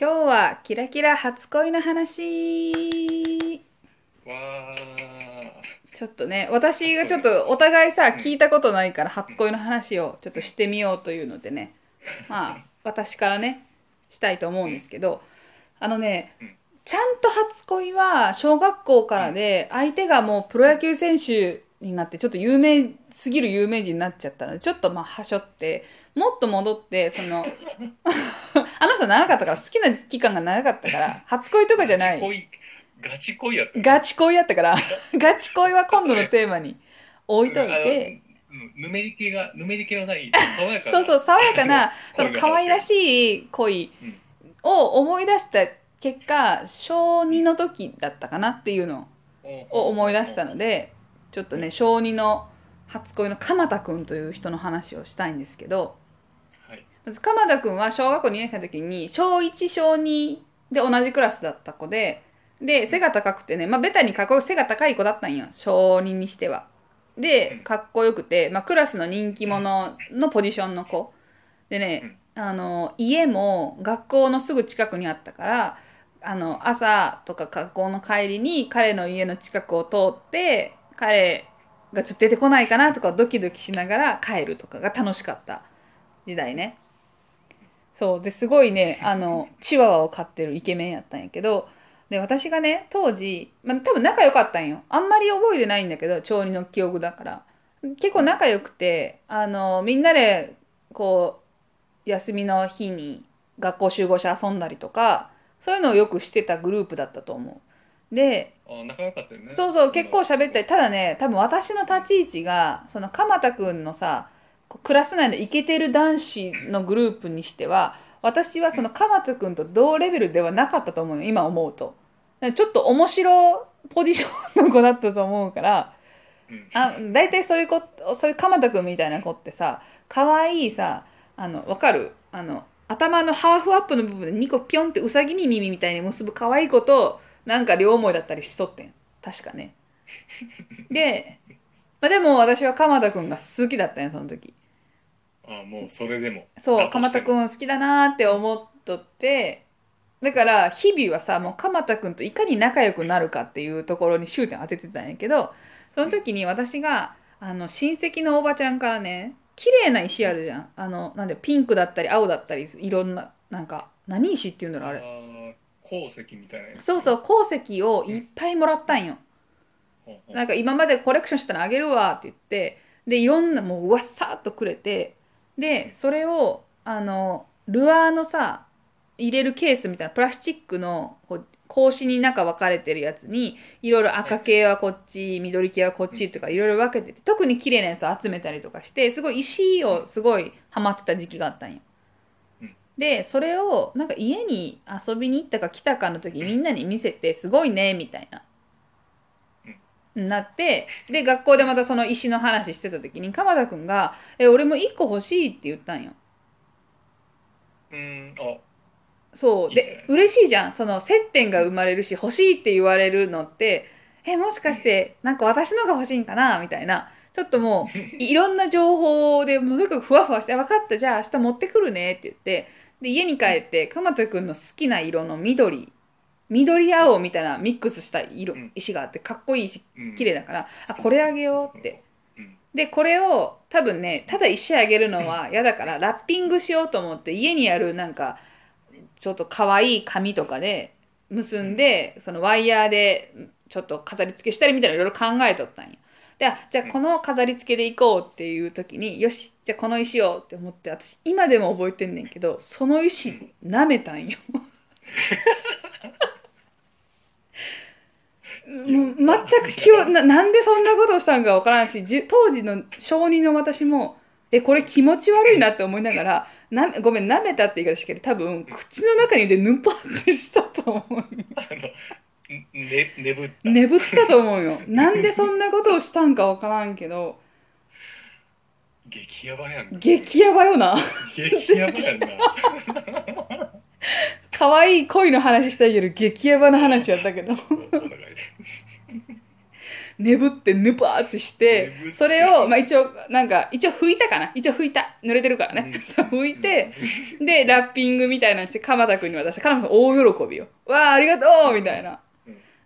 今日はキラキラ初恋の話。わあちょっとね私がちょっとお互いさ聞いたことないから初恋の話をちょっとしてみようというのでね。まあ私からねしたいと思うんですけど。あのねうん。ちゃんと初恋は小学校からで相手がもうプロ野球選手になってちょっと有名すぎる有名人になっちゃったのでちょっとまあはしょってもっと戻ってその あの人長かったから好きな期間が長かったから初恋とかじゃない。ガチ恋やったねガチ恋やったからガチ恋。は今度のテーマに置いといて。ぬめり気がぬめり気のない爽やかなそうそう爽やかな その可愛らしい恋うん。を思い出した結果小2の時だったかなっていうのを思い出したのでちょっとね小2の初恋の鎌田くんという人の話をしたいんですけどはい。まず鎌田くんは小学校2年生の時に小1小2で同じクラスだった子でで背が高くてねまあベタにかっこよく背が高い子だったんよ。小2にしては。でかっこよくて、まあ、クラスの人気者のポジションの子。でね、あの家も学校のすぐ近くにあったからあの朝とか学校の帰りに彼の家の近くを通って彼がちょっと出てこないかなとかドキドキしながら帰るとかが楽しかった時代ね。そうですごいね あのチワワを飼ってるイケメンやったんやけどで私がね当時、まあ、多分仲良かったんよあんまり覚えてないんだけど小児の記憶だから結構仲良くてあのみんなでこう休みの日に学校集合して遊んだりとかそういうのをよくしてたグループだったと思う。であ仲良かったよね。そうそう結構喋ったりただね多分私の立ち位置がその鎌田くんのさクラス内のイケてる男子のグループにしては私はその鎌田くんと同レベルではなかったと思うよ今思うと。ちょっと面白ポジションの子だったと思うからうん。あ大体そういう子そういう鎌田くんみたいな子ってさ可愛いさあのわかる？あの頭のハーフアップの部分で2個ピョンってウサギに耳みたいに結ぶ可愛い子となんか両思いだったりしとってん。確かね。で、まあ、でも私は鎌田くんが好きだったんよその時。あもうそれでも。そう鎌田くん好きだなーって思っとって。だから日々はさもう鎌田くんといかに仲良くなるかっていうところに終点当ててたんやけどその時に私があの親戚のおばちゃんからね綺麗な石あるじゃん。あのなんでピンクだったり青だったりいろんななんか何石っていうんだろうあれ。あ鉱石みたいなやつ。そうそう鉱石をいっぱいもらったんよ。ほうほうなんか今までコレクションしたのあげるわって言ってでいろんなもううわっさーっとくれてでそれをあのルアーのさ入れるケースみたいなプラスチックのこう格子に中分かれてるやつにいろいろ赤系はこっち緑系はこっちとかいろいろ分けてて特に綺麗なやつを集めたりとかしてすごい石をすごいハマってた時期があったんよ。うん。でそれをなんか家に遊びに行ったか来たかの時みんなに見せてすごいねみたいな。なってで学校でまたその石の話してた時に鎌田くんが「え俺も1個欲しい」って言ったんよ。うんあ。そう。いいいで嬉しいじゃん。その接点が生まれるし欲しいって言われるのってえもしかしてなんか私のが欲しいんかな？みたいな。ちょっともう いろんな情報でもうとにかくふわふわして「分かった。じゃあ明日持ってくるね」って言ってで家に帰って鎌田くんの好きな色の緑緑青みたいなミックスした色うん。石があってかっこいいしうん。綺麗だから「あこれあげよう」って。うん。でこれを多分ねただ石あげるのは 嫌だからラッピングしようと思って家にあるなんかちょっと可愛い紙とかで結んでそのワイヤーでちょっと飾り付けしたりみたいないろいろ考えとったんよ。じゃあこの飾り付けでいこうっていう時によしじゃあこの石をって思って私今でも覚えてんねんけどその石舐めたんよ。もう全く気をななんでそんなことをしたんかわからんしじ当時の小児の私もえこれ気持ち悪いなって思いながらなごめん舐めたって言い方しけど多分口の中に入れてヌパってしたと思うね眠った。眠ったと思うよ。なんでそんなことをしたんかわからんけど。激ヤバやん激ヤバよな。激ヤバやんな。可愛い恋の話したいけど激ヤバな話やったけど。お願いし眠ってぬぱーってして眠って。それを、まあ、一応なんか一応拭いたかな。一応拭いた。濡れてるからね、そう拭いてでラッピングみたいなのして鎌田君に渡して鎌田君大喜びよ「わあありがとう!」みたいな。うん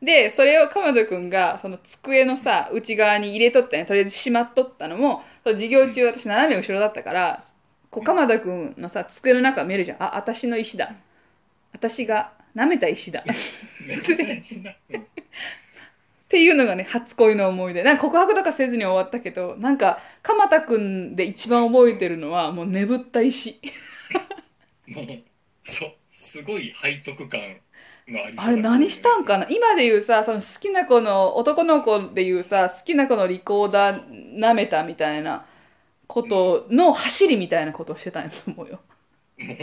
でそれを鎌田君がその机のさ内側に入れとったねとりあえずしまっとったのもその授業中私斜め後ろだったからこう鎌田君のさ机の中見えるじゃん。あ私の石だ。私が舐めた石だ。めっていうのがね初恋の思い出。なんか告白とかせずに終わったけどなんか鎌田君で一番覚えてるのはもう眠った石。もうそうすごい背徳感。のあれ何したんかな？な今で言うさその好きな子の男の子で言うさ好きな子のリコーダー舐めたみたいなことの走りみたいなことをしてたんやと思うよ。もう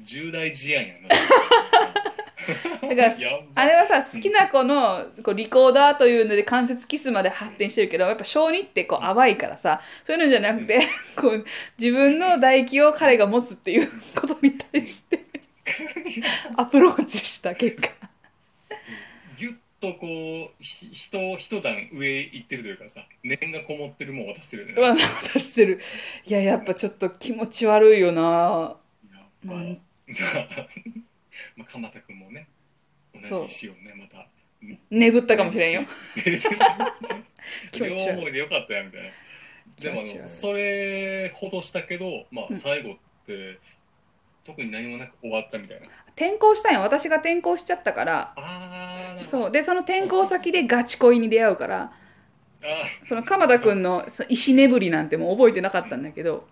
重大事案やな。だからあれはさ好きな子のこうリコーダーというので関節キスまで発展してるけどやっぱ小児ってこう淡いからさそういうのじゃなくてこう自分の唾液を彼が持つっていうことに対して アプローチした結果。ギュッとこうひ人一段上行ってるというかさ念がこもってるもん渡してるよね。うわ出してる。いややっぱちょっと気持ち悪いよな。やっぱなん。まあ鎌田君もね同じ石をねまた。眠ったかもしれんよ両思いでよかったやみたいなでもあのそれほどしたけどまうんあ最後って、特に何もなく終わったみたいな。転校したんよ私が転校しちゃったから。あーなるほど。そう。でその転校先でガチ恋に出会うから。あその鎌田君のそ石眠りなんてもう覚えてなかったんだけど。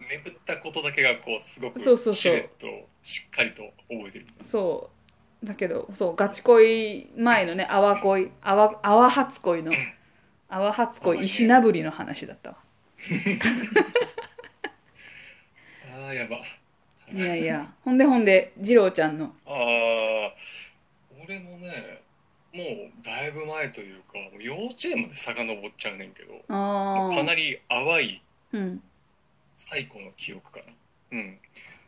ー眠ったことだけがこうすごくそうそうそう。しれっかりと覚えてるそう。だけどそうガチ恋前のね淡恋淡淡初恋の淡初恋石なぶりの話だったわ。ああやばいやいや。ほんでほんで二郎ちゃんの。ああ俺もねもうだいぶ前というかもう幼稚園まで遡っちゃうねんけどもあかなり淡いうん。最古の記憶かな。うん。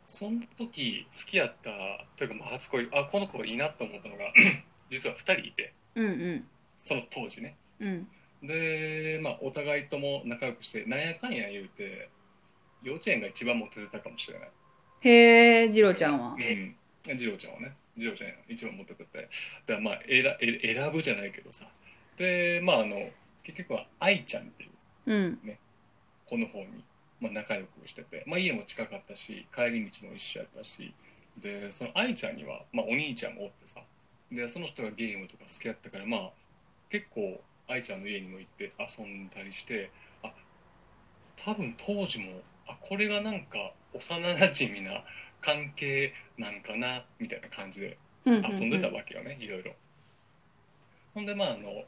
その時好きやったというかまあ初恋あこの子いいなと思ったのが 実は2人いてうんうん。その当時ね。うん。でまあお互いとも仲良くしてなんやかんや言うて幼稚園が一番モテてたかもしれないへえ二郎ちゃんは？うん。次郎ちゃんはね。次郎ちゃんや一番モテてて。だまあ選え選ぶじゃないけどさ。でまああの結局は愛ちゃんっていううん。子の方に、まあ、仲良くしてて、まあ、家も近かったし帰り道も一緒やったし。でその愛ちゃんには、まあ、お兄ちゃんもおってさ。でその人がゲームとか好きやったからまあ結構愛ちゃんの家にも行って遊んだりしてあ多分当時もあこれがなんか幼なじみな関係なんかなみたいな感じで遊んでたわけよね、いろいろ。ほんでまああの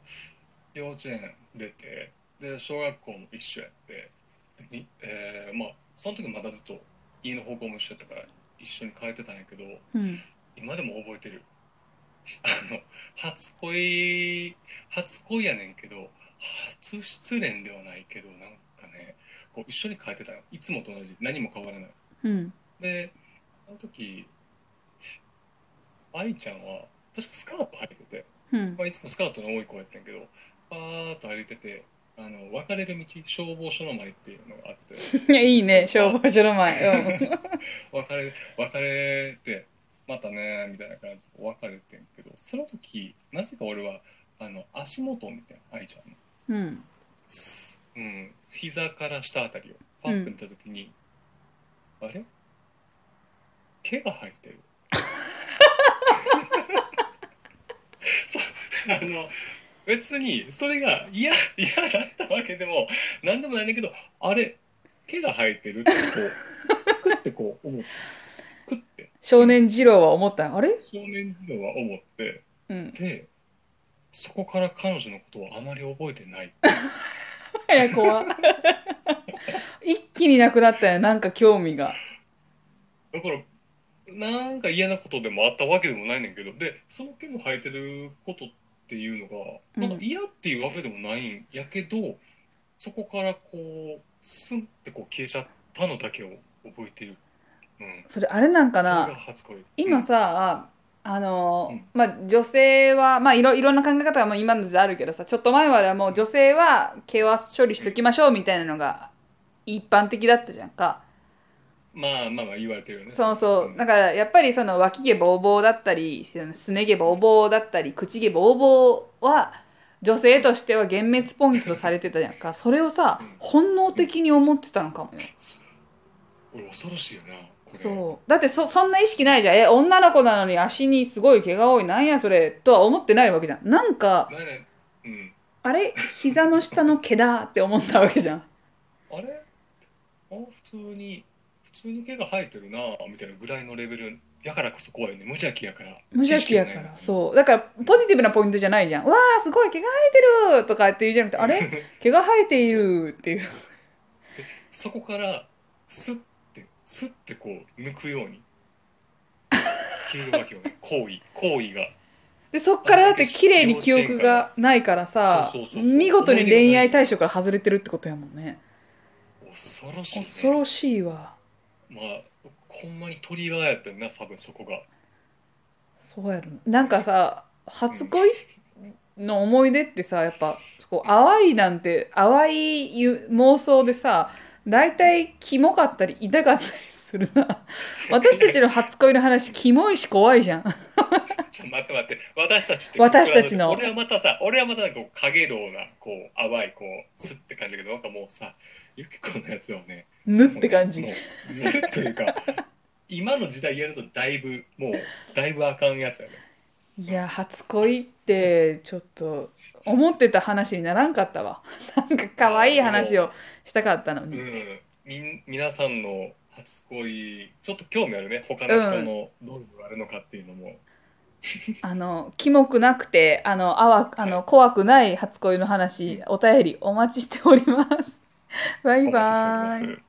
幼稚園出てで小学校も一緒やってでみえーまあその時まだずっと家の方向も一緒やったから一緒に帰ってたんやけどうん。今でも覚えてる。あの初恋初恋やねんけど初失恋ではないけどなんかねこう一緒に帰ってたよ。いつもと同じ。何も変わらない。うん。でその時愛ちゃんは確かスカート履いてて、うん。まあ、いつもスカートの多い子やったんやけどパーッと歩いててあの別れる道消防署の前っていうのがあって。い やいいね消防署の前。うん。別れ別れてまたねみたいな感じで別れてんけどその時なぜか俺はあの足元を見てん愛ちゃんの。うん。すうん、膝から下あたりをパッと見た時に、あれ？毛が生えてる。そうあの別にそれが嫌 嫌だったわけでも何でもないんだけどあれ毛が生えてるってこうクッてこう思う。クッて。少年二郎は思ったんあれ？少年時代は思って。うん。でそこから彼女のことをあまり覚えてないいや怖っ一気になくなったよなんか興味が。だからなんか嫌なことでもあったわけでもないねんけど。でその毛の生えてることっていうのがうん。なんか嫌っていうわけでもないんやけど、そこからこうスンってこう消えちゃったのだけを覚えてる、うん、それあれなんかな。今さあの、うん。まあ女性はまあいろいろんな考え方がもう今の時代あるけどさちょっと前まではもう女性は毛は処理しときましょうみたいなのが一般的だったじゃんか。まあまあまあ言われてるよね。そうそう。うん。だからやっぱりその脇毛ボーボーだったりすね毛ボーボーだったり口毛ボーボーは女性としては幻滅ポイントとされてたじゃんか。それをさうん。本能的に思ってたのかもよ。俺恐ろしいよなそう。だってそそんな意識ないじゃん。え女の子なのに足にすごい毛が多い。なんやそれ。とは思ってないわけじゃん。なんかうん。あれ？膝の下の毛だって思ったわけじゃん。あれ？あ普通に普通に毛が生えてるなみたいなぐらいのレベル。やからこそ怖いよね。無邪気やから。無邪気やから。そう。だからポジティブなポイントじゃないじゃん。わあすごい毛が生えてるとかって言うじゃなくてあれ？毛が生えているっていう。そこからスッてスッてこう抜くように。消えるわけよね行為行為が。でそっからだって綺麗に記憶がないからさそうそうそうそう。見事に恋愛対象から外れてるってことやもんね。恐ろしいね。恐ろしいわ。まあほんまにトリガーやったんな多分そこが。そうやろ。なんかさ初恋？の思い出ってさやっぱこう淡いなんて淡いゆ妄想でさ大体キモかったり痛かったりするな。私たちの初恋の話キモいし怖いじゃん。ちょ待って待って。私たちって私たちの。俺はまたさ俺はまたこう影ろうなこう淡いこうスッて感じだけどなんかもうさゆきこのやつはねぬって感じ。ぬというか今の時代やるとだいぶもうだいぶあかんやつやね。いや初恋ってちょっと思ってた話にならんかったわ。なんか可愛い話をしたかったのに。うん。みん皆さんの初恋ちょっと興味あるね。他の人のどういうのがあるのかっていうのも、あのキモくなくてあの淡くあの怖くない初恋の話お便りお待ちしております。バイバーイ